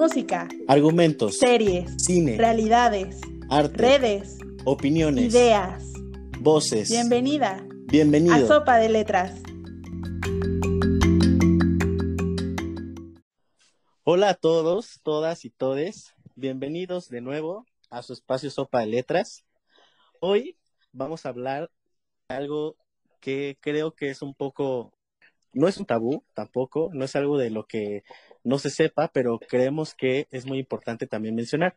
música, argumentos, series, cine, realidades, arte, redes, opiniones, ideas. voces. Bienvenida Bienvenido. a Sopa de Letras. Hola a todos, todas y todes. Bienvenidos de nuevo a su espacio Sopa de Letras. Hoy vamos a hablar de algo que creo que es un poco, no es un tabú tampoco, no es algo de lo que no se sepa, pero creemos que es muy importante también mencionar.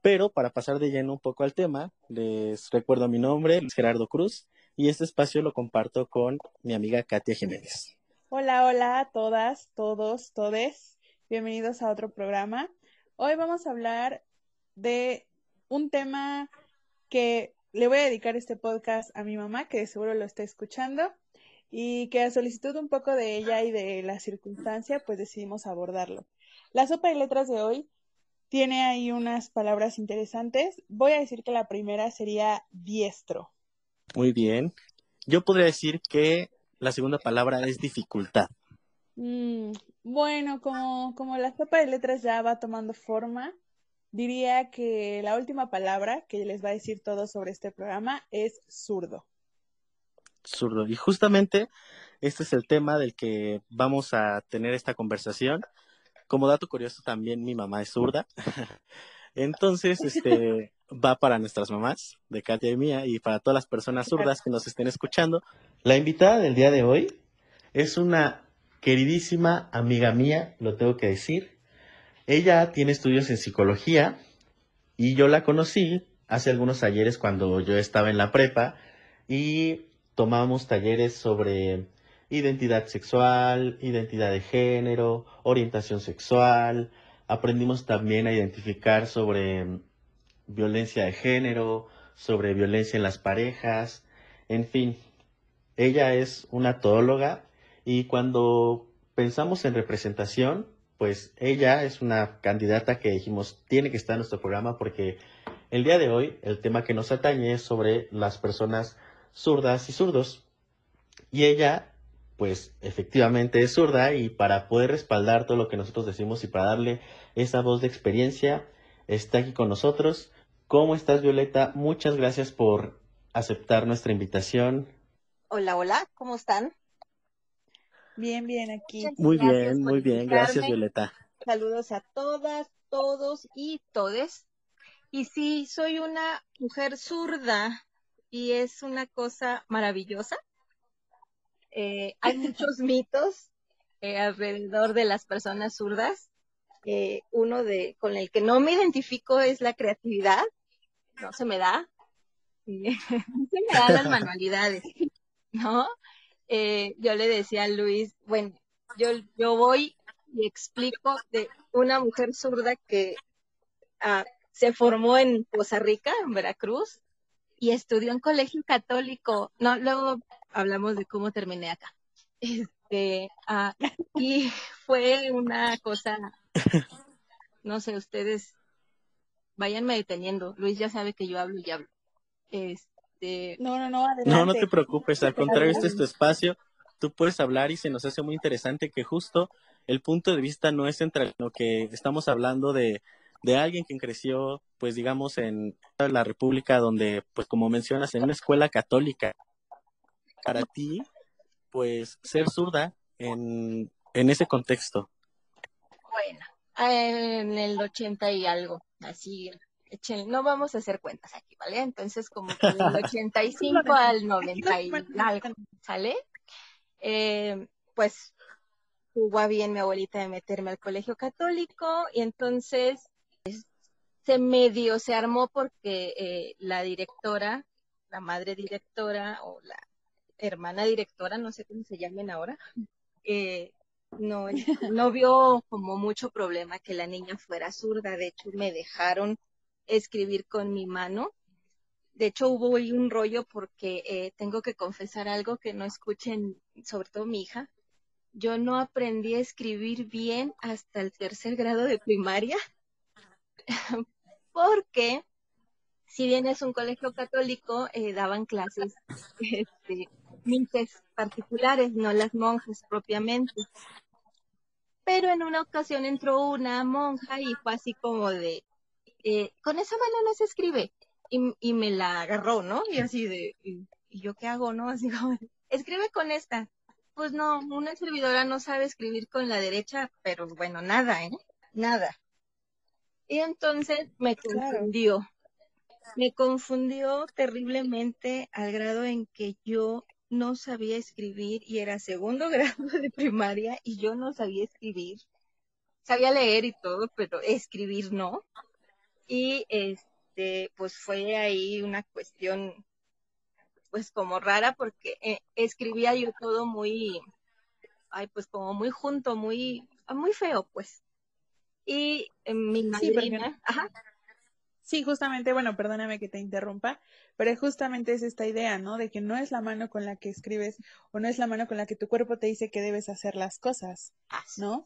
Pero para pasar de lleno un poco al tema, les recuerdo mi nombre, Luis Gerardo Cruz, y este espacio lo comparto con mi amiga Katia Jiménez. Hola, hola a todas, todos, todes. Bienvenidos a otro programa. Hoy vamos a hablar de un tema que le voy a dedicar este podcast a mi mamá, que seguro lo está escuchando, y que a solicitud un poco de ella y de la circunstancia, pues decidimos abordarlo. La sopa de letras de hoy tiene ahí unas palabras interesantes. Voy a decir que la primera sería diestro. Muy bien. Yo podría decir que la segunda palabra es dificultad. Mm, bueno, como, como la sopa de letras ya va tomando forma, diría que la última palabra que les va a decir todo sobre este programa es zurdo. Y justamente este es el tema del que vamos a tener esta conversación. Como dato curioso, también mi mamá es zurda. Entonces, este va para nuestras mamás, de Katia y mía, y para todas las personas zurdas que nos estén escuchando. La invitada del día de hoy es una queridísima amiga mía, lo tengo que decir. Ella tiene estudios en psicología y yo la conocí hace algunos ayeres cuando yo estaba en la prepa y tomamos talleres sobre identidad sexual, identidad de género, orientación sexual. Aprendimos también a identificar sobre mm, violencia de género, sobre violencia en las parejas, en fin. Ella es una todóloga y cuando pensamos en representación, pues ella es una candidata que dijimos tiene que estar en nuestro programa porque el día de hoy el tema que nos atañe es sobre las personas zurdas y zurdos. Y ella, pues efectivamente es zurda y para poder respaldar todo lo que nosotros decimos y para darle esa voz de experiencia, está aquí con nosotros. ¿Cómo estás, Violeta? Muchas gracias por aceptar nuestra invitación. Hola, hola, ¿cómo están? Bien, bien, aquí. Muy bien, muy bien. Gracias. Violeta. Saludos a todas, todos y todes. Y sí, soy una mujer zurda y es una cosa maravillosa. Eh, hay muchos mitos eh, alrededor de las personas zurdas. Eh, uno de con el que no me identifico es la creatividad. No se me da. no se me dan las manualidades, ¿no? Yo le decía a Luis, bueno, yo, yo voy y explico de una mujer zurda que ah, se formó en Poza Rica, en Veracruz, y estudió en colegio católico. No, luego hablamos de cómo terminé acá. Este, ah, y fue una cosa, no sé, ustedes váyanme deteniendo. Luis ya sabe que yo hablo y hablo. Este, No, no, no, adelante. No, no te preocupes, al contrario, este es tu espacio. Tú puedes hablar y se nos hace muy interesante que justo el punto de vista no es entre lo que estamos hablando de, de alguien que creció, pues digamos, en la República, donde, pues como mencionas, en una escuela católica. Para ti, pues ser zurda en, en ese contexto. bueno, en el 80 y algo, así, no vamos a hacer cuentas aquí, ¿vale? Entonces, como que del 85 al 90 y algo, ¿sale? Eh, pues a bien mi abuelita de meterme al colegio católico y entonces se medio se armó porque eh, la directora, la madre directora o la hermana directora, no sé cómo se llamen ahora, eh, no, no vio como mucho problema que la niña fuera zurda. De hecho, me dejaron escribir con mi mano. De hecho, hubo ahí un rollo porque eh, tengo que confesar algo que no escuchen, sobre todo mi hija. Yo no aprendí a escribir bien hasta el tercer grado de primaria, porque si bien es un colegio católico, eh, daban clases este, particulares, no las monjas propiamente. pero en una ocasión entró una monja y fue así como de, eh, con esa mano no se escribe, y, y, me la agarró, ¿no? Y así de, ¿y, yo qué hago, no? Así como, escribe con esta. Pues no, una servidora no sabe escribir con la derecha, pero bueno, nada, ¿eh? Nada. Y entonces me confundió. Me confundió terriblemente al grado en que yo no sabía escribir y era segundo grado de primaria y yo no sabía escribir. Sabía leer y todo, pero escribir no. Y este, pues fue ahí una cuestión, pues como rara, porque eh, escribía yo todo muy, ay, pues como muy junto, muy, muy feo, pues. Y eh, mi madrina, ajá, Sí, justamente, bueno, perdóname que te interrumpa, pero justamente es esta idea, ¿no? De que no es la mano con la que escribes o no es la mano con la que tu cuerpo te dice que debes hacer las cosas, ¿no?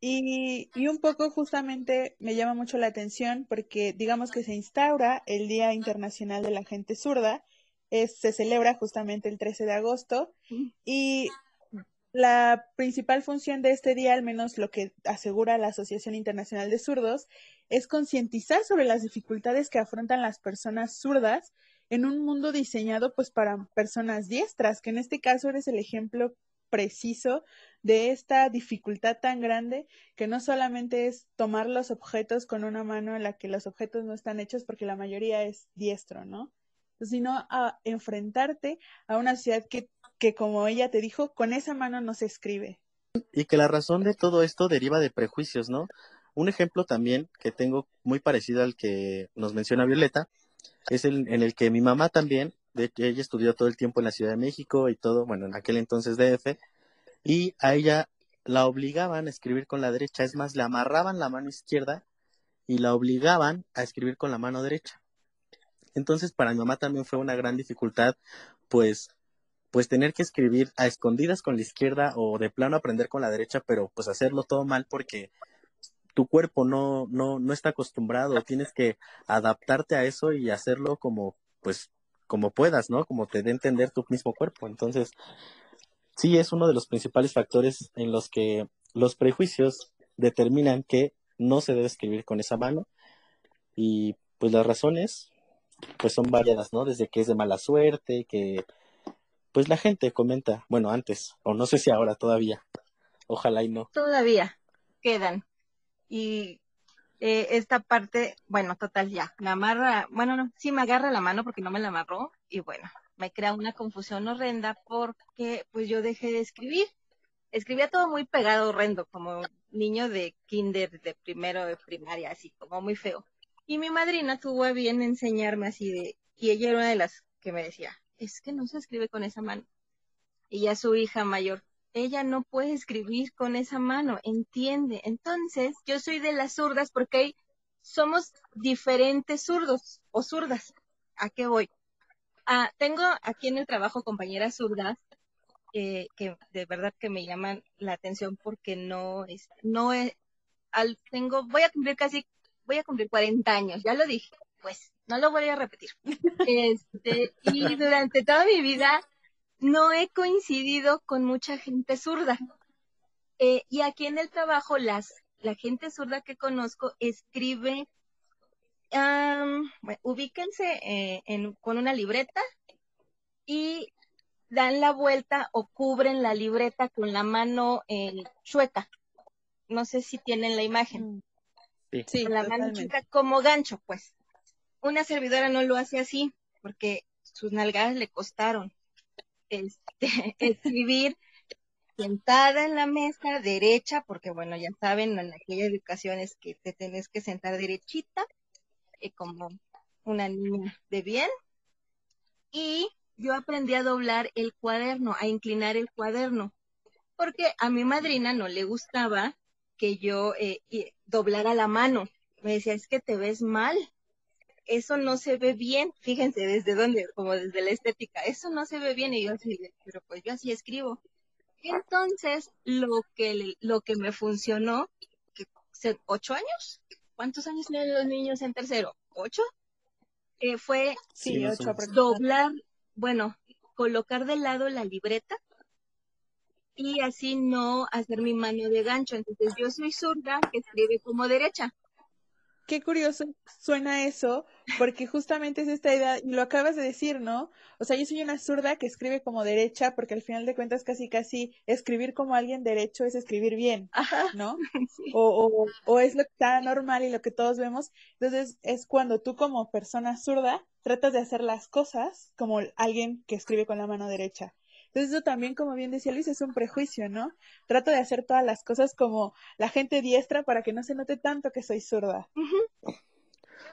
Y, y un poco justamente me llama mucho la atención porque digamos que se instaura el Día Internacional de la Gente Zurda, es, se celebra justamente el 13 de agosto y la principal función de este día, al menos lo que asegura la Asociación Internacional de Zurdos, es concientizar sobre las dificultades que afrontan las personas zurdas en un mundo diseñado pues para personas diestras, que en este caso eres el ejemplo preciso de esta dificultad tan grande que no solamente es tomar los objetos con una mano en la que los objetos no están hechos porque la mayoría es diestro, ¿no? Sino a enfrentarte a una sociedad que que como ella te dijo, con esa mano no se escribe. Y que la razón de todo esto deriva de prejuicios, ¿no? Un ejemplo también que tengo muy parecido al que nos menciona Violeta es el en el que mi mamá también, de ella estudió todo el tiempo en la Ciudad de México y todo, bueno, en aquel entonces DF, y a ella la obligaban a escribir con la derecha, es más, le amarraban la mano izquierda y la obligaban a escribir con la mano derecha. Entonces, para mi mamá también fue una gran dificultad, pues, pues tener que escribir a escondidas con la izquierda o de plano aprender con la derecha, pero pues hacerlo todo mal porque tu cuerpo no, no, no está acostumbrado, tienes que adaptarte a eso y hacerlo como, pues, como puedas, ¿no? Como te dé entender tu mismo cuerpo. Entonces, sí es uno de los principales factores en los que los prejuicios determinan que no se debe escribir con esa mano y pues las razones pues son variadas, ¿no? Desde que es de mala suerte, que pues la gente comenta, bueno, antes, o no sé si ahora todavía, ojalá y no. Todavía quedan. Y eh, esta parte, bueno, total, ya, me amarra, bueno, no, sí me agarra la mano porque no me la amarró, y bueno, me crea una confusión horrenda porque pues yo dejé de escribir. Escribía todo muy pegado, horrendo, como niño de kinder, de primero de primaria, así, como muy feo. Y mi madrina tuvo a bien enseñarme así de, y ella era una de las que me decía, es que no se escribe con esa mano. Y ya su hija mayor, ella no puede escribir con esa mano, entiende. Entonces, yo soy de las zurdas porque somos diferentes zurdos o zurdas. ¿A qué voy? Ah, tengo aquí en el trabajo compañeras zurdas eh, que de verdad que me llaman la atención porque no es, no es, al, tengo, voy a cumplir casi, voy a cumplir 40 años, ya lo dije, pues no lo voy a repetir. Este, y durante toda mi vida no he coincidido con mucha gente zurda. Eh, y aquí en el trabajo, las, la gente zurda que conozco escribe, ubíquense eh, con una libreta y dan la vuelta o cubren la libreta con la mano eh, chueca. No sé si tienen la imagen. Sí, con la mano chueca como gancho, pues. Una servidora no lo hace así, porque sus nalgadas le costaron este, escribir sentada en la mesa derecha, porque bueno, ya saben, en aquellas educaciones que te tenés que sentar derechita, eh, como una niña de bien. Y yo aprendí a doblar el cuaderno, a inclinar el cuaderno, porque a mi madrina no le gustaba que yo eh, doblara la mano. Me decía, es que te ves mal, eso no se ve bien, fíjense desde dónde, como desde la estética, eso no se ve bien y yo así, pero pues yo así escribo. Entonces, lo que, lo que me funcionó, que ocho años, ¿cuántos años tienen los niños en tercero? ¿Ocho? Eh, fue doblar, bueno, colocar de lado la libreta y así no hacer mi mano de gancho. Entonces yo soy zurda que escribe como derecha. Qué curioso suena eso, porque justamente es esta idea, y lo acabas de decir, ¿no? O sea, yo soy una zurda que escribe como derecha, porque al final de cuentas casi casi escribir como alguien derecho es escribir bien, ¿no? O, o, o es lo que está normal y lo que todos vemos. Entonces es cuando tú como persona zurda tratas de hacer las cosas como alguien que escribe con la mano derecha. Entonces eso también, como bien decía Luis, es un prejuicio, ¿no? Trato de hacer todas las cosas como la gente diestra para que no se note tanto que soy zurda.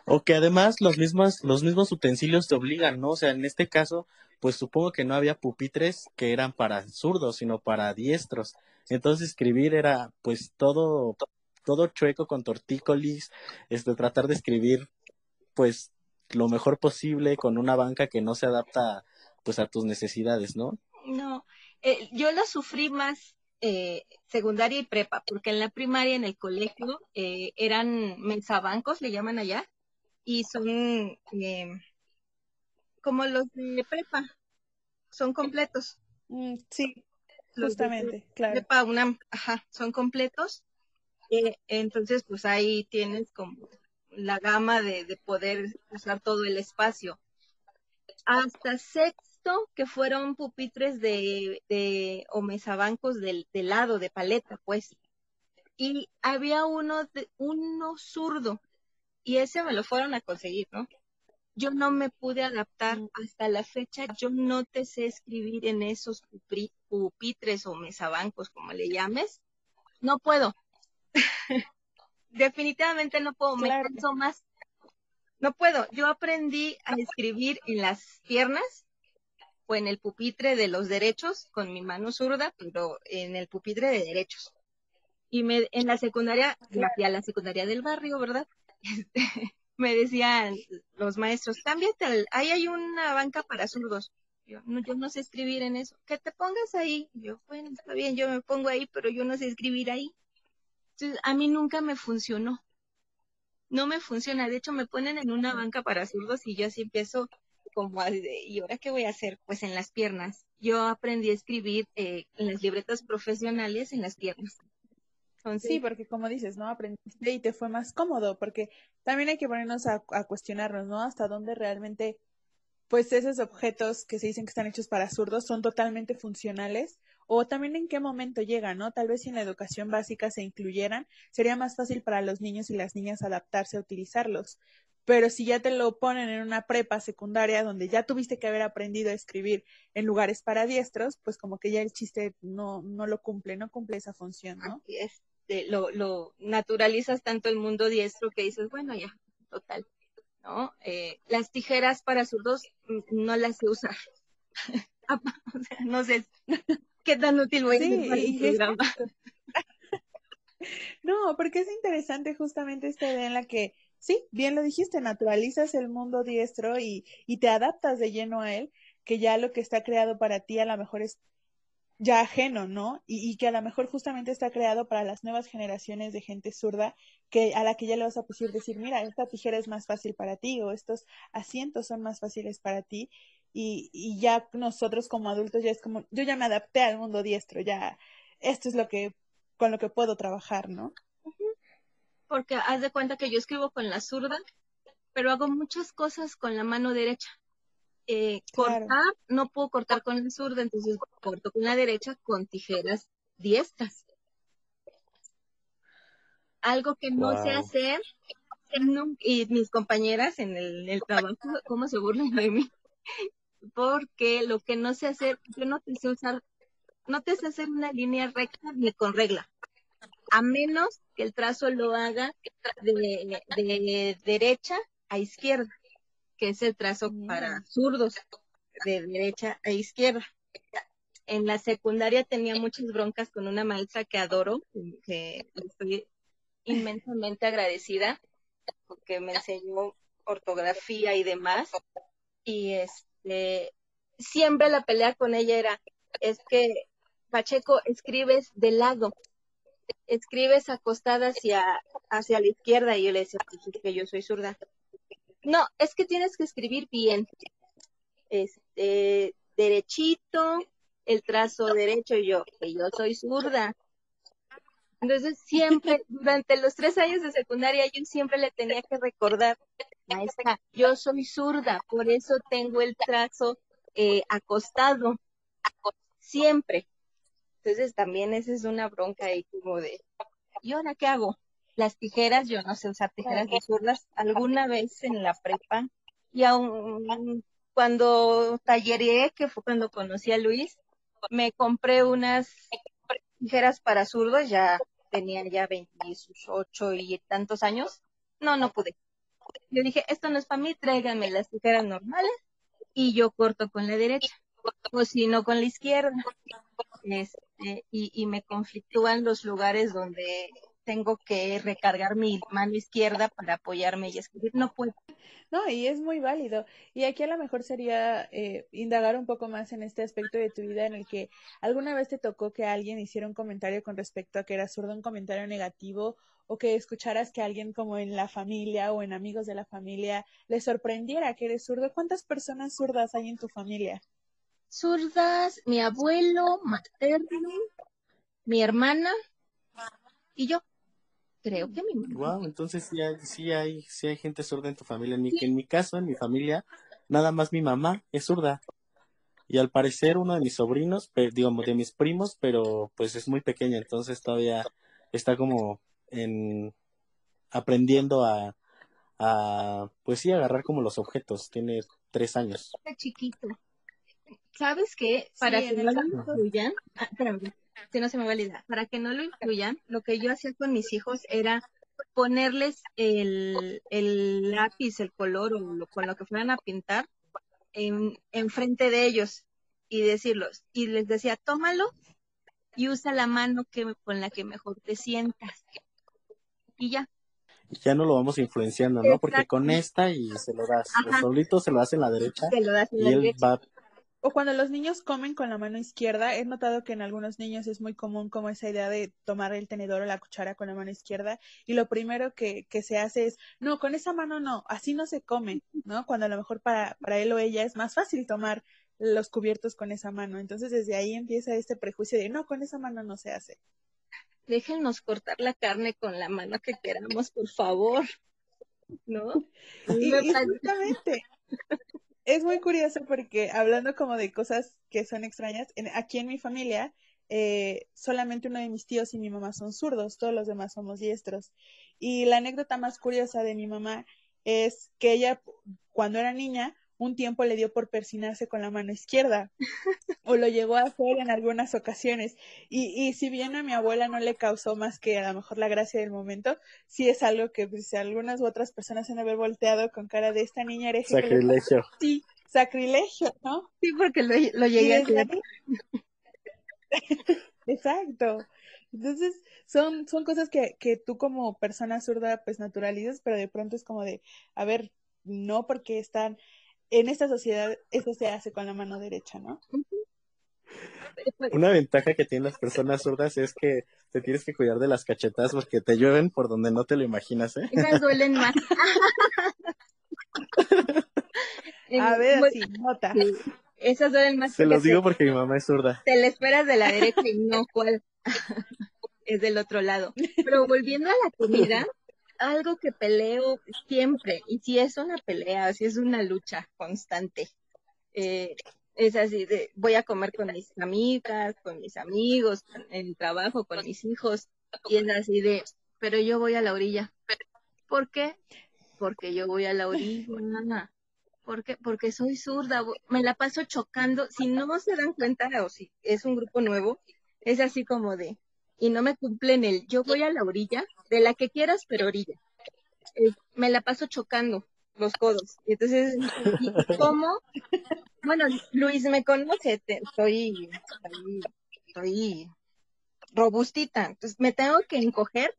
O que además los mismos, los mismos utensilios te obligan, ¿no? O sea, en este caso, pues supongo que no había pupitres que eran para zurdos, sino para diestros. Entonces escribir era pues todo, todo chueco con tortícolis, este, tratar de escribir pues lo mejor posible con una banca que no se adapta pues a tus necesidades, ¿no? No, eh, yo la sufrí más eh, secundaria y prepa, porque en la primaria, en el colegio, eh, eran mensabancos, le llaman allá, y son como los de prepa, son completos. Mm, sí, justamente, claro. Prepa, una, ajá, son completos. entonces, pues ahí tienes como la gama de, de poder usar todo el espacio. Hasta sexto que fueron pupitres de, de o mesabancos del, del lado, de paleta, pues. Y había uno, de, uno zurdo, y ese me lo fueron a conseguir, ¿no? Yo no me pude adaptar hasta la fecha, yo no te sé escribir en esos pupitres o mesabancos, como le llames. No puedo. Definitivamente no puedo, me canso más. No puedo. Yo aprendí a escribir en las piernas o en el pupitre de los derechos con mi mano zurda, pero en el pupitre de derechos. Y me, en la secundaria, a la secundaria del barrio, ¿verdad? Este, me decían los maestros, cámbiate, ahí hay una banca para zurdos. Yo no, yo no sé escribir en eso. Que te pongas ahí. Yo, bueno, está bien, yo me pongo ahí, pero yo no sé escribir ahí. Entonces, a mí nunca me funcionó. No me funciona. De hecho, me ponen en una banca para zurdos y yo así empiezo como, ¿y ahora qué voy a hacer? Pues en las piernas. Yo aprendí a escribir eh, en las libretas profesionales en las piernas. Sí, porque como dices, ¿no? Aprendiste y te fue más cómodo, porque también hay que ponernos a, a, cuestionarnos, ¿no? Hasta dónde realmente, pues esos objetos que se dicen que están hechos para zurdos son totalmente funcionales, o también en qué momento llegan, ¿no? Tal vez si en la educación básica se incluyeran, sería más fácil para los niños y las niñas adaptarse a utilizarlos pero si ya te lo ponen en una prepa secundaria donde ya tuviste que haber aprendido a escribir en lugares para diestros, pues como que ya el chiste no, no lo cumple, no cumple esa función, ¿no? Es, lo, lo naturalizas tanto el mundo diestro que dices, bueno, ya, total, ¿no? Eh, las tijeras para zurdos no las usar. o sea, no sé qué tan útil voy a ser para No, porque es interesante justamente esta idea en la que sí, bien lo dijiste, naturalizas el mundo diestro y, y te adaptas de lleno a él, que ya lo que está creado para ti a lo mejor es ya ajeno, ¿no? Y, y, que a lo mejor justamente está creado para las nuevas generaciones de gente zurda, que a la que ya le vas a decir, decir, mira, esta tijera es más fácil para ti o estos asientos son más fáciles para ti. Y, y ya nosotros como adultos ya es como, yo ya me adapté al mundo diestro, ya esto es lo que, con lo que puedo trabajar, ¿no? Porque haz de cuenta que yo escribo con la zurda, pero hago muchas cosas con la mano derecha. Eh, cortar, no puedo cortar con la zurda, entonces corto con la derecha con tijeras diestras. Algo que no sé hacer, y mis compañeras en el, el trabajo, ¿cómo se burlan de mí? Porque lo que no sé hacer, yo no te sé usar, no te sé hacer una línea recta ni con regla a menos que el trazo lo haga de, derecha a izquierda, que es el trazo para zurdos, de derecha a izquierda. En la secundaria tenía muchas broncas con una maestra que adoro, que estoy inmensamente agradecida, porque me enseñó ortografía y demás. Y este, siempre la pelea con ella era, es que Pacheco, escribes de lado, escribes acostada hacia, hacia la izquierda y yo le decía pues, que yo soy zurda. No, es que tienes que escribir bien. Este, derechito, el trazo derecho y yo, que yo soy zurda. Entonces siempre, durante los tres años de secundaria, yo siempre le tenía que recordar, maestra, yo soy zurda, por eso tengo el trazo eh, acostado, siempre. Entonces también esa es una bronca ahí como de, ¿y ahora qué hago? Las tijeras, yo no sé usar tijeras de zurdas, alguna vez en la prepa, y aún cuando talleré, que fue cuando conocí a Luis, me compré unas tijeras para zurdos, ya tenía ya 28 y tantos años. No, no pude. Yo dije, esto no es para mí, tráiganme las tijeras normales y yo corto con la derecha, o si no con la izquierda. Este, y, y me conflictúan los lugares donde tengo que recargar mi mano izquierda para apoyarme y escribir. No puedo. No, y es muy válido. Y aquí a lo mejor sería eh, indagar un poco más en este aspecto de tu vida en el que alguna vez te tocó que alguien hiciera un comentario con respecto a que era zurdo, un comentario negativo, o que escucharas que alguien como en la familia o en amigos de la familia le sorprendiera que eres zurdo. ¿Cuántas personas zurdas hay en tu familia? Zurdas, mi abuelo materno, mi hermana y yo creo que mi Wow, entonces sí hay, sí hay, sí hay gente zurda en tu familia. En mi, en mi caso, en mi familia, nada más mi mamá es zurda. Y al parecer uno de mis sobrinos, digamos, de mis primos, pero pues es muy pequeña, entonces todavía está como en aprendiendo a, a pues sí, agarrar como los objetos. Tiene tres años. Está chiquito. ¿Sabes qué? Para que no lo incluyan, ah, si no se me valida, para que no lo incluyan, lo que yo hacía con mis hijos era ponerles el, el lápiz, el color o lo, con lo que fueran a pintar en, frente de ellos y decirlos, y les decía, tómalo y usa la mano que, con la que mejor te sientas. Y ya. Ya no lo vamos influenciando, ¿no? Porque con esta y se lo das, el solito se lo hace en la derecha se lo das en y la él derecha. va O cuando los niños comen con la mano izquierda, he notado que en algunos niños es muy común como esa idea de tomar el tenedor o la cuchara con la mano izquierda y lo primero que, que se hace es, no, con esa mano no, así no se come, ¿no? Cuando a lo mejor para, para él o ella es más fácil tomar los cubiertos con esa mano. Entonces desde ahí empieza este prejuicio de, no, con esa mano no se hace. Déjenos cortar la carne con la mano que queramos, por favor. ¿No? Y, y justamente, es muy curioso porque hablando como de cosas que son extrañas, aquí en mi familia, eh, solamente uno de mis tíos y mi mamá son zurdos, todos los demás somos diestros. Y la anécdota más curiosa de mi mamá es que ella, cuando era niña, un tiempo le dio por persinarse con la mano izquierda o lo llegó a hacer en algunas ocasiones. Y, y si bien a mi abuela no le causó más que a lo mejor la gracia del momento, sí es algo que pues, algunas u otras personas han de haber volteado con cara de esta niña hereje. que sacrilegio. Sí, sacrilegio, ¿no? Sí, porque lo, lo llegué a hacer. Exacto. Entonces, son, son cosas que, que tú como persona zurda pues naturalizas, pero de pronto es como de, a ver, no porque están en esta sociedad, eso se hace con la mano derecha, ¿no? Una ventaja que tienen las personas zurdas es que te tienes que cuidar de las cachetas porque te llueven por donde no te lo imaginas, ¿eh? Esas duelen más. A ver, bueno, sí, nota. sí, esas duelen más Se los digo porque mi mamá es zurda. te la esperas de la derecha y no cuál es del otro lado. Pero volviendo a la comida, algo que peleo siempre, y si es una pelea, si es una lucha constante, eh, es así de voy a comer con mis amigas, con mis amigos, en el trabajo, con mis hijos, y es así de, pero yo voy a la orilla. ¿Por qué? Porque yo voy a la orilla. ¿Por qué? Porque soy zurda, me la paso chocando. Si no se dan cuenta o si es un grupo nuevo, es así como de, y no me cumplen el, yo voy a la orilla, de la que quieras, pero orilla. Me la paso chocando los codos. Y entonces, ¿y y cómo? Bueno, Luis me conoce, te- soy, soy robustita, entonces me tengo que encoger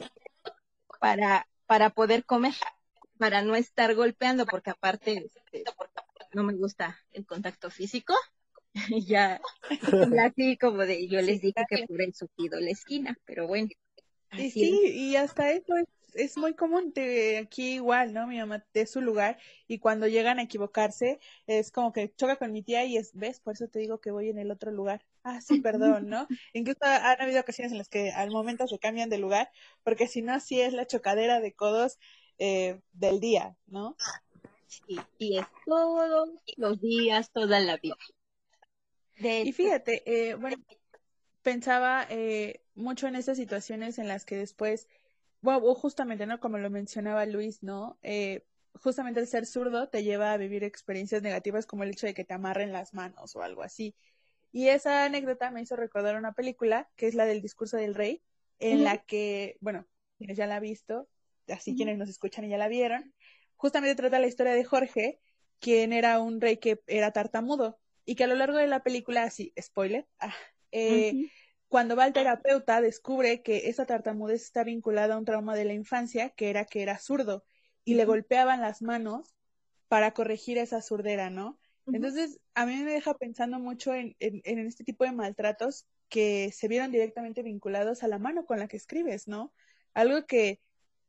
para, para poder comer, para no estar golpeando, porque aparte este, no me gusta el contacto físico. Ya, así como de, yo les dije que por el subido la esquina, pero bueno. Y así sí, y hasta eso es, es muy común, te- aquí igual, ¿no? Mi mamá es su lugar y cuando llegan a equivocarse es como que choca con mi tía y es, ¿ves? Por eso te digo que voy en el otro lugar. ah, sí, perdón, ¿no? Incluso han habido ocasiones en las que al momento se cambian de lugar, porque si no, sí es la chocadera de codos eh, del día, ¿no? Sí, y es todos los días, toda la vida. Y fíjate, eh, bueno, pensaba eh, mucho en esas situaciones en las que después, bueno, justamente, ¿no? Como lo mencionaba Luis, ¿no? Eh, justamente el ser zurdo te lleva a vivir experiencias negativas como el hecho de que te amarren las manos o algo así. Y esa anécdota me hizo recordar una película que es la del discurso del rey, en la que, bueno, quienes ya la han visto, así quienes nos escuchan y ya la vieron, justamente trata la historia de Jorge, quien era un rey que era tartamudo y que a lo largo de la película, así, spoiler, ah, eh, cuando va al terapeuta descubre que esa tartamudez está vinculada a un trauma de la infancia, que era que era zurdo, y le golpeaban las manos para corregir esa surdera, ¿no? Entonces, a mí me deja pensando mucho en, en, este tipo de maltratos que se vieron directamente vinculados a la mano con la que escribes, ¿no? Algo que,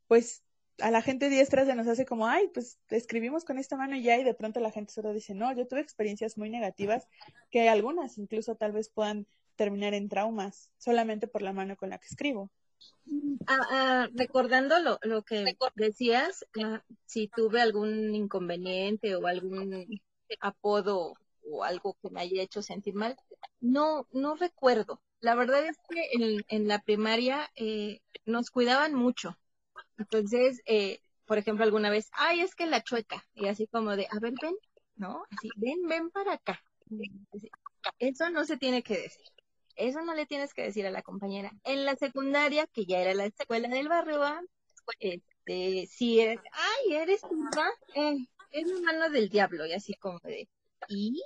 pues, a la gente diestra se nos hace como, ay, pues escribimos con esta mano y ya, y de pronto la gente solo dice, no, yo tuve experiencias muy negativas, que algunas incluso tal vez puedan terminar en traumas, solamente por la mano con la que escribo. Ah, ah, recordando lo, que decías, ah, si tuve algún inconveniente o algún apodo o algo que me haya hecho sentir mal, no, no recuerdo. La verdad es que en, en la primaria eh, nos cuidaban mucho. Entonces, eh, por ejemplo, alguna vez, ay, es que la chueca, y así como de, a ver, ven, ¿no? Así, ven, ven para acá. Eso no se tiene que decir. Eso no le tienes que decir a la compañera. En la secundaria, que ya era la escuela del barrio, este, si eres, ay, eres turra, eh, es la mano del diablo, y así como de, ¿y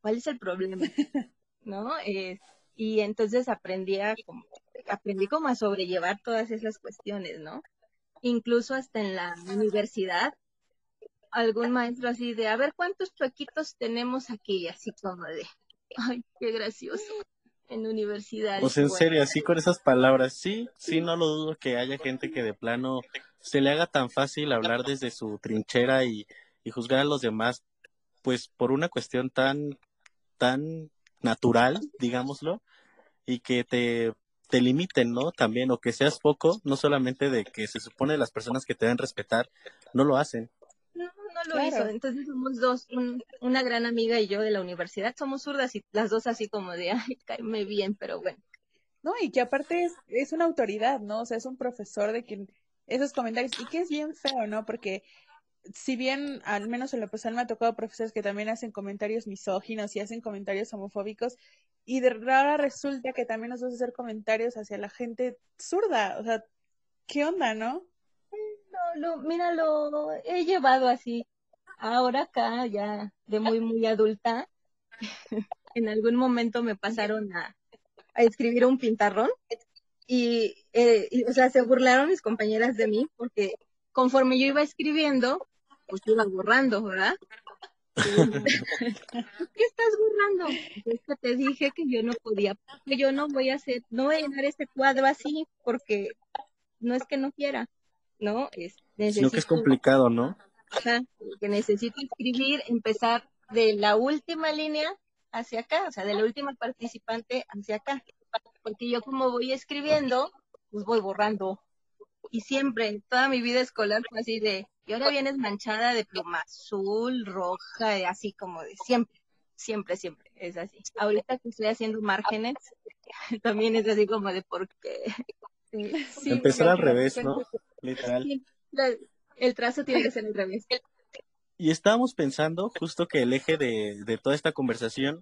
cuál es el problema? ¿No? y entonces aprendí a, como, aprendí como a sobrellevar todas esas cuestiones, ¿no? Incluso hasta en la universidad, algún maestro así de, a ver cuántos chuequitos tenemos aquí, así como de, ay, qué gracioso en universidad. Pues en serio, así con esas palabras, sí, sí, no lo dudo que haya gente que de plano se le haga tan fácil hablar desde su trinchera y, juzgar a los demás, pues por una cuestión tan, tan natural, digámoslo, y que te, te limiten, ¿no? También, o que seas poco, no solamente de que se supone las personas que te deben respetar, no lo hacen lo hizo. Entonces somos dos, una gran amiga y yo de la universidad, somos zurdas y las dos así como de, ay, caeme bien, pero bueno. No, y que aparte es, es una autoridad, ¿no? O sea, es un profesor de quien esos comentarios, y que es bien feo, ¿no? Porque si bien al menos en lo personal me ha tocado profesores que también hacen comentarios misóginos y hacen comentarios homofóbicos, y de rara resulta que también nos vas a hacer comentarios hacia la gente zurda, o sea, ¿qué onda, no? No, lo, mira, lo he llevado así ahora acá, ya de muy, muy adulta, en algún momento me pasaron a, escribir un pintarrón y, eh, y, o sea, se burlaron mis compañeras de mí porque conforme yo iba escribiendo, pues iba borrando, ¿verdad? ¿Qué estás borrando? Es que te dije que yo no podía, que yo no voy a hacer, no voy a llenar este cuadro así porque no es que no quiera, ¿no? Es, Sino que es complicado, ¿no? que necesito escribir, empezar de la última línea hacia acá, o sea, de la última participante hacia acá. Porque yo como voy escribiendo, pues voy borrando. Y siempre, toda mi vida escolar fue así de, y ahora vienes manchada de pluma azul, roja, así como de siempre, siempre, siempre, es así. Ahorita que estoy haciendo márgenes, también es así como de por qué. Empezar al revés, ¿no? Literal el trazo tiene que ser al revés. Y estábamos pensando justo que el eje de, toda esta conversación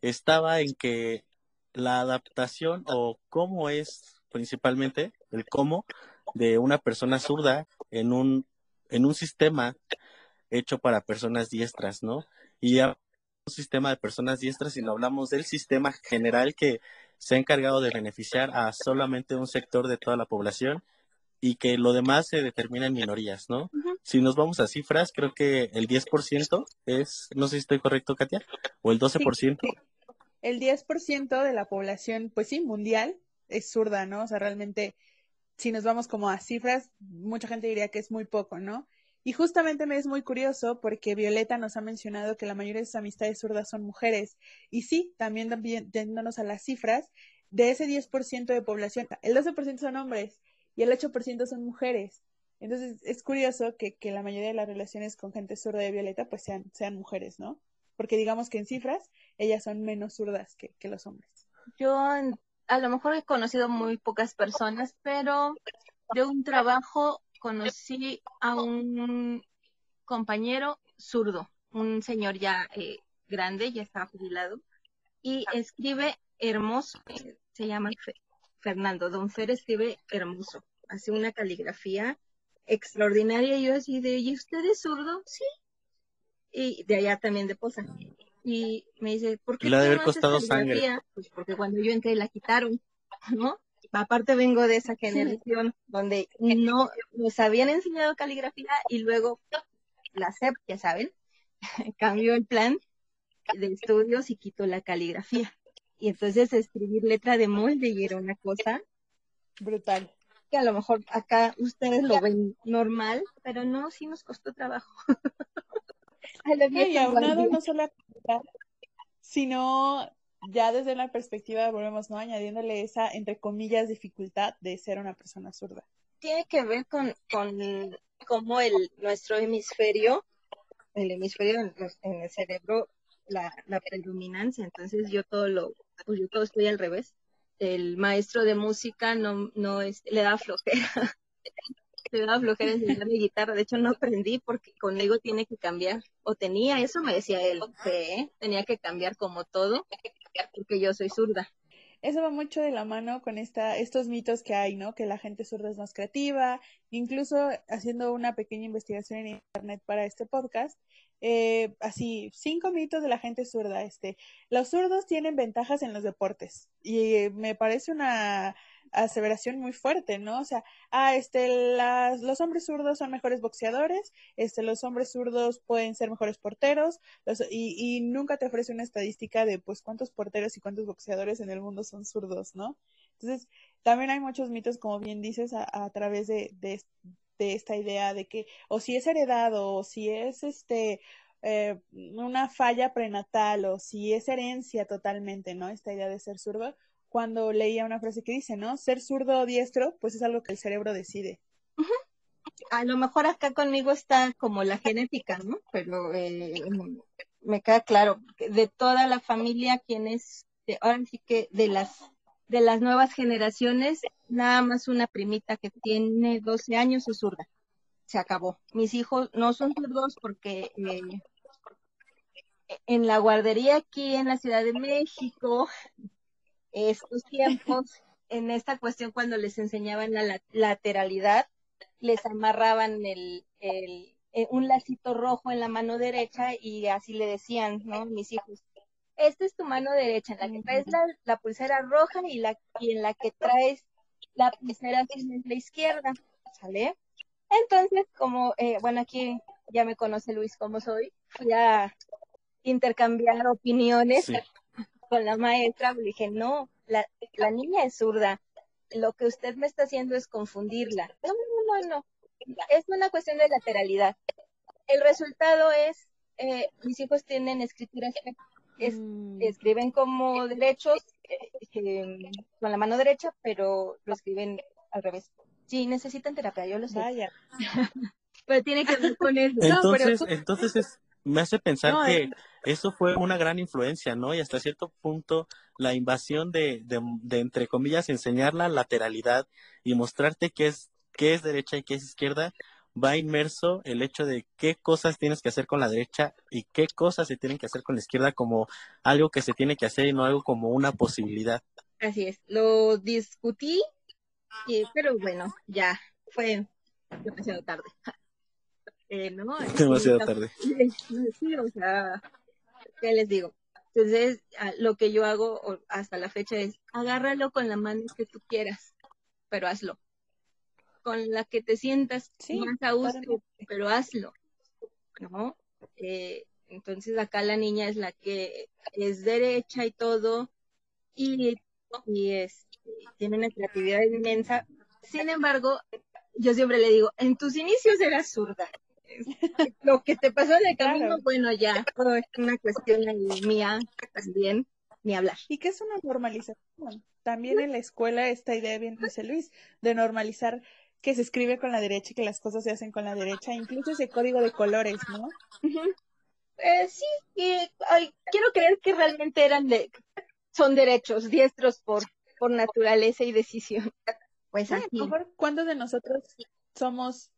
estaba en que la adaptación o cómo es principalmente el cómo de una persona zurda en un, en un sistema hecho para personas diestras, ¿no? Y ya un sistema de personas diestras, sino hablamos del sistema general que se ha encargado de beneficiar a solamente un sector de toda la población y que lo demás se determina en minorías, ¿no? Si nos vamos a cifras, creo que el 10% es, no sé si estoy correcto, Katia, o el 12%. El 10% de la población, pues sí, mundial, es zurda, ¿no? O sea, realmente, si nos vamos como a cifras, mucha gente diría que es muy poco, ¿no? Y justamente me es muy curioso porque Violeta nos ha mencionado que la mayoría de sus amistades zurdas son mujeres. Y sí, también yéndonos a las cifras, de ese 10% de población, el 12% son hombres y el 8% son mujeres. Entonces es curioso que, que, la mayoría de las relaciones con gente zurda de Violeta pues sean, sean mujeres, ¿no? Porque digamos que en cifras ellas son menos zurdas que, que los hombres. A lo mejor he conocido muy pocas personas, pero de un trabajo conocí a un compañero zurdo, un señor ya eh, grande, ya está jubilado, y escribe hermoso, se llama Fernando, don Fer escribe hermoso, hace una caligrafía extraordinaria, y yo así de, ¿y usted es zurdo? Sí, y de allá también de Poza. Y me dice, ¿por qué? Haber costado sangre. Pues porque cuando yo entré la quitaron, ¿no? aparte vengo de esa generación donde no nos habían enseñado caligrafía y luego la SEP, ya saben, cambió el plan de estudios y quitó la caligrafía. Y entonces escribir letra de molde y era una cosa brutal. Que a lo mejor acá ustedes lo ven normal, pero no, sí nos costó trabajo. y aunado no solo sino ya desde la perspectiva, volvemos, ¿no? Añadiéndole esa, entre comillas, dificultad de ser una persona zurda. Tiene que ver con, con cómo el, nuestro hemisferio, el hemisferio en, el cerebro, la, predominancia. Entonces yo todo lo, pues yo todo estoy al revés. El maestro de música no, no es, le da flojera. Le da flojera enseñarme guitarra. De hecho, no aprendí porque conmigo tiene que cambiar. O tenía, eso me decía él, que tenía que cambiar como todo porque yo soy zurda. Eso va mucho de la mano con esta, estos mitos que hay, ¿no? Que la gente zurda es más creativa. Incluso haciendo una pequeña investigación en internet para este podcast, eh, así, cinco mitos de la gente zurda. Este, los zurdos tienen ventajas en los deportes y me parece una aseveración muy fuerte, ¿no? O sea, ah, este, las, los hombres zurdos son mejores boxeadores, este, los hombres zurdos pueden ser mejores porteros, y, y, nunca te ofrece una estadística de, pues, cuántos porteros y cuántos boxeadores en el mundo son zurdos, ¿no? Entonces, también hay muchos mitos, como bien dices, a, a través de, de, de, esta idea de que, o si es heredado, o si es, este, eh, una falla prenatal, o si es herencia totalmente, ¿no? Esta idea de ser zurdo, cuando leía una frase que dice, ¿no? Ser zurdo o diestro, pues es algo que el cerebro decide. A lo mejor acá conmigo está como la genética, ¿no? Pero eh, me queda claro, de toda la familia, quienes, ahora sí que de las de las nuevas generaciones, nada más una primita que tiene 12 años es zurda. Se acabó. Mis hijos no son zurdos porque eh, en la guardería aquí en la Ciudad de México estos tiempos, en esta cuestión cuando les enseñaban la lateralidad, les amarraban el, eh, un lacito rojo en la mano derecha y así le decían, ¿no? Mis hijos, esta es tu mano derecha, en la que traes la, pulsera roja y, la, en la que traes la pulsera es la izquierda, ¿sale? Entonces, como, eh, bueno, aquí ya me conoce Luis como soy, fui a intercambiar opiniones con la maestra, le dije, no, la, la niña es zurda, lo que usted me está haciendo es confundirla. No, no, no, no, es una cuestión de lateralidad. El resultado es, eh, mis hijos tienen escrituras, mm. escriben como derechos, eh, con la mano derecha, pero lo escriben al revés. Sí, necesitan terapia, yo lo sé. Vaya. pero tiene que ver con eso. Entonces, entonces es, me hace pensar que eso fue una gran influencia, ¿no? Y hasta cierto punto la invasión de, de, entre comillas, enseñar la lateralidad y mostrarte qué es, qué es derecha y qué es izquierda, va inmerso el hecho de qué cosas tienes que hacer con la derecha y qué cosas se tienen que hacer con la izquierda como algo que se tiene que hacer y no algo como una posibilidad. Así es, lo discutí, pero bueno, ya fue demasiado tarde. Eh, ¿no? Demasiado tarde. Sí, o sea, ¿qué les digo? Entonces, lo que yo hago hasta la fecha es agárralo con la mano que tú quieras, pero hazlo. Con la que te sientas más a gusto, pero hazlo. ¿No? Eh, entonces acá la niña es la que es derecha y todo, y, y es, tiene una creatividad inmensa. Sin embargo, yo siempre le digo, en tus inicios eras zurda, lo que te pasó en el camino, bueno, ya, es una cuestión mía también, ni hablar. Y que es una normalización. También en la escuela esta idea, bien dice Luis, de normalizar que se escribe con la derecha y que las cosas se hacen con la derecha, incluso ese código de colores, ¿no? Eh, sí, quiero creer que realmente eran de, son derechos, diestros por, por naturaleza y decisión. Pues así. mejor, ¿cuántos de nosotros somos,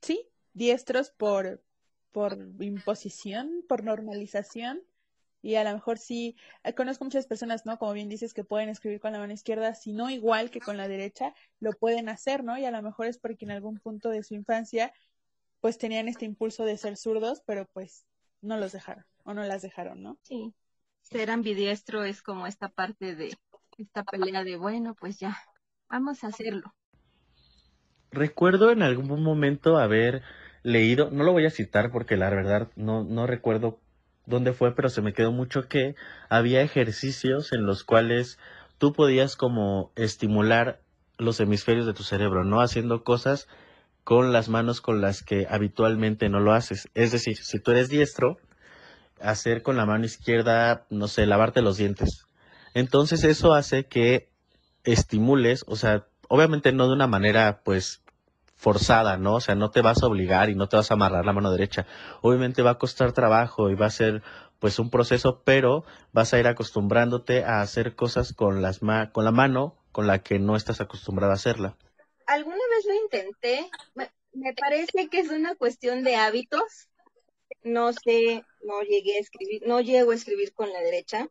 sí, diestros por, por imposición, por normalización? Y a lo mejor sí, eh, conozco muchas personas, ¿no? Como bien dices, que pueden escribir con la mano izquierda, si no igual que con la derecha, lo pueden hacer, ¿no? Y a lo mejor es porque en algún punto de su infancia, pues tenían este impulso de ser zurdos, pero pues no los dejaron, o no las dejaron, ¿no? Sí. Ser ambidiestro es como esta parte de esta pelea de, bueno, pues ya, vamos a hacerlo. Recuerdo en algún momento haber leído, no lo voy a citar porque la verdad no, no recuerdo dónde fue, pero se me quedó mucho que había ejercicios en los cuales tú podías como estimular los hemisferios de tu cerebro, ¿no? Haciendo cosas con las manos con las que habitualmente no lo haces. Es decir, si tú eres diestro, hacer con la mano izquierda, no sé, lavarte los dientes. Entonces eso hace que estimules, o sea, obviamente no de una manera pues forzada, ¿no? O sea, no te vas a obligar y no te vas a amarrar la mano derecha. Obviamente va a costar trabajo y va a ser pues un proceso, pero vas a ir acostumbrándote a hacer cosas con las con la mano con la que no estás acostumbrada a hacerla. Alguna vez lo intenté, me parece que es una cuestión de hábitos. No sé, no llegué a escribir, no llego a escribir con la derecha.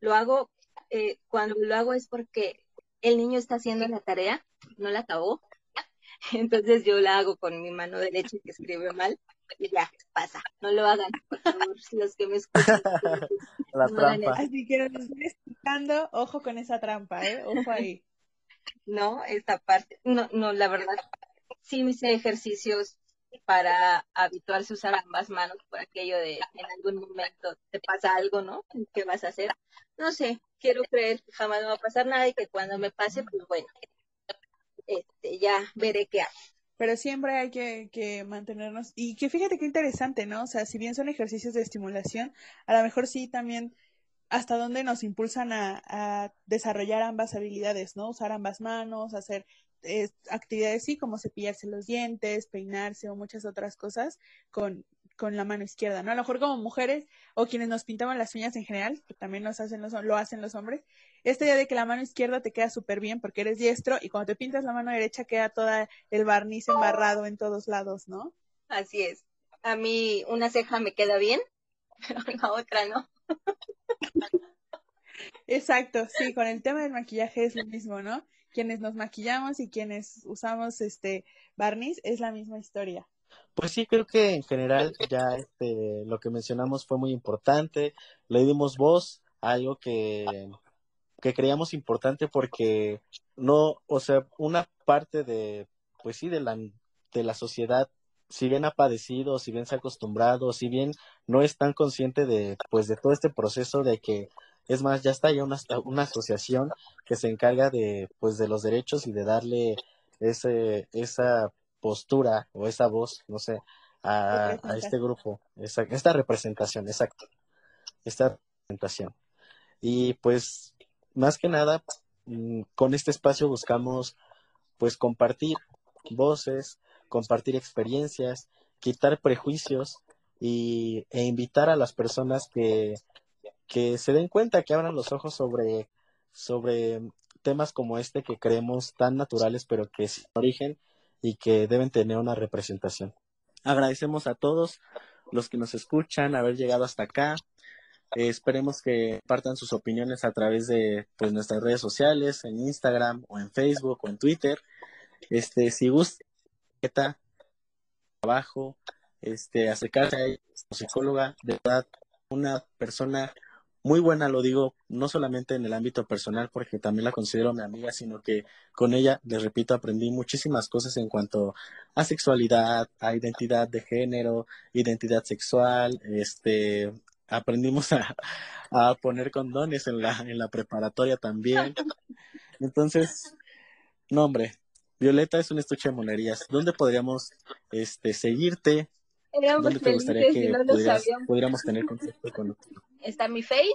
Lo hago, eh, cuando lo hago es porque el niño está haciendo la tarea, no la acabó, entonces yo la hago con mi mano derecha que escribe mal y ya, pasa. No lo hagan, por favor, los que me escuchan. La trampa. Así que nos explicando, ojo con esa trampa, ¿eh? Ojo ahí. No, esta parte, no, no, la verdad, sí hice ejercicios para habituarse a usar ambas manos por aquello de en algún momento te pasa algo, ¿no? ¿Qué vas a hacer? No sé, quiero creer que jamás me va a pasar nada y que cuando me pase, pues bueno, este, ya veré qué hago. Pero siempre hay que, que, mantenernos, y que fíjate qué interesante, ¿no? O sea, si bien son ejercicios de estimulación, a lo mejor sí también hasta dónde nos impulsan a, a desarrollar ambas habilidades, ¿no? Usar ambas manos, hacer eh, actividades sí, como cepillarse los dientes, peinarse o muchas otras cosas con, con la mano izquierda, ¿no? A lo mejor como mujeres o quienes nos pintamos las uñas en general, que también nos hacen los, lo hacen los hombres, esta idea de que la mano izquierda te queda súper bien porque eres diestro y cuando te pintas la mano derecha queda toda el barniz embarrado en todos lados, ¿no? Así es. A mí una ceja me queda bien, pero la otra no. Exacto, sí, con el tema del maquillaje es lo mismo, ¿no? Quienes nos maquillamos y quienes usamos este barniz es la misma historia. Pues sí, creo que en general ya este, lo que mencionamos fue muy importante. Le dimos voz a algo que que creíamos importante porque no, o sea, una parte de, pues sí, de la, de la sociedad, si bien ha padecido, si bien se ha acostumbrado, si bien no es tan consciente de, pues, de todo este proceso de que, es más, ya está ya una, una asociación que se encarga de, pues, de los derechos y de darle ese, esa postura o esa voz, no sé, a, a este grupo, esa, esta representación, exacto, esta representación. Y pues más que nada, mm, con este espacio buscamos pues compartir voces, compartir experiencias, quitar prejuicios y, e invitar a las personas que, que se den cuenta, que abran los ojos sobre, sobre temas como este que creemos tan naturales pero que sin origen y que deben tener una representación. Agradecemos a todos los que nos escuchan haber llegado hasta acá. Eh, esperemos que partan sus opiniones a través de pues, nuestras redes sociales, en Instagram o en Facebook o en Twitter. Este, si gusta, trabajo, este, acercarse a ella psicóloga, de verdad, una persona muy buena, lo digo, no solamente en el ámbito personal, porque también la considero mi amiga, sino que con ella, les repito, aprendí muchísimas cosas en cuanto a sexualidad, a identidad de género, identidad sexual, este, aprendimos a, poner condones en la, en la preparatoria también. Entonces, no hombre, Violeta es un estuche de monerías. ¿Dónde podríamos este, seguirte? Éramos ¿Dónde te gustaría que no pudieras- pudiéramos tener contacto con Está mi Face,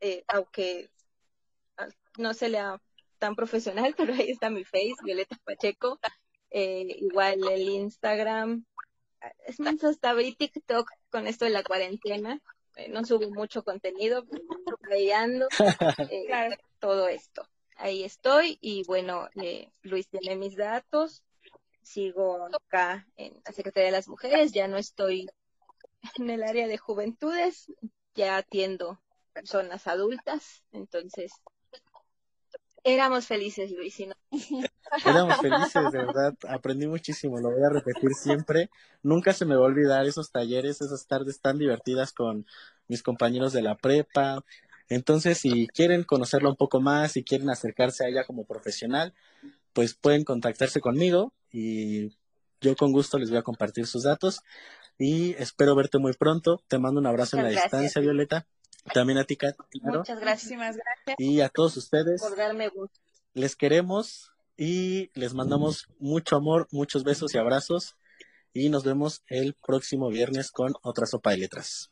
eh, aunque ah, no se lea tan profesional, pero ahí está mi Face, Violeta Pacheco. Eh, igual el Instagram. Es más, hasta abrí TikTok con esto de la cuarentena. Eh, no subo mucho contenido, pero ahí ando. eh, Claro. todo esto. Ahí estoy y bueno, eh, Luis tiene mis datos. Sigo acá en la Secretaría de las Mujeres, ya no estoy en el área de juventudes, ya atiendo personas adultas, entonces éramos felices, Luis, y no- Éramos felices, de verdad. Aprendí muchísimo, lo voy a repetir siempre. Nunca se me va a olvidar esos talleres, esas tardes tan divertidas con mis compañeros de la prepa. Entonces, si quieren conocerla un poco más, si quieren acercarse a ella como profesional, pues pueden contactarse conmigo y yo con gusto les voy a compartir sus datos y espero verte muy pronto. Te mando un abrazo en la gracias. distancia, Violeta. También a ti, Kat, claro. Muchas gracias. Y a todos ustedes por darme gusto. les queremos y les mandamos mucho amor, muchos besos y abrazos y nos vemos el próximo viernes con otra sopa de letras.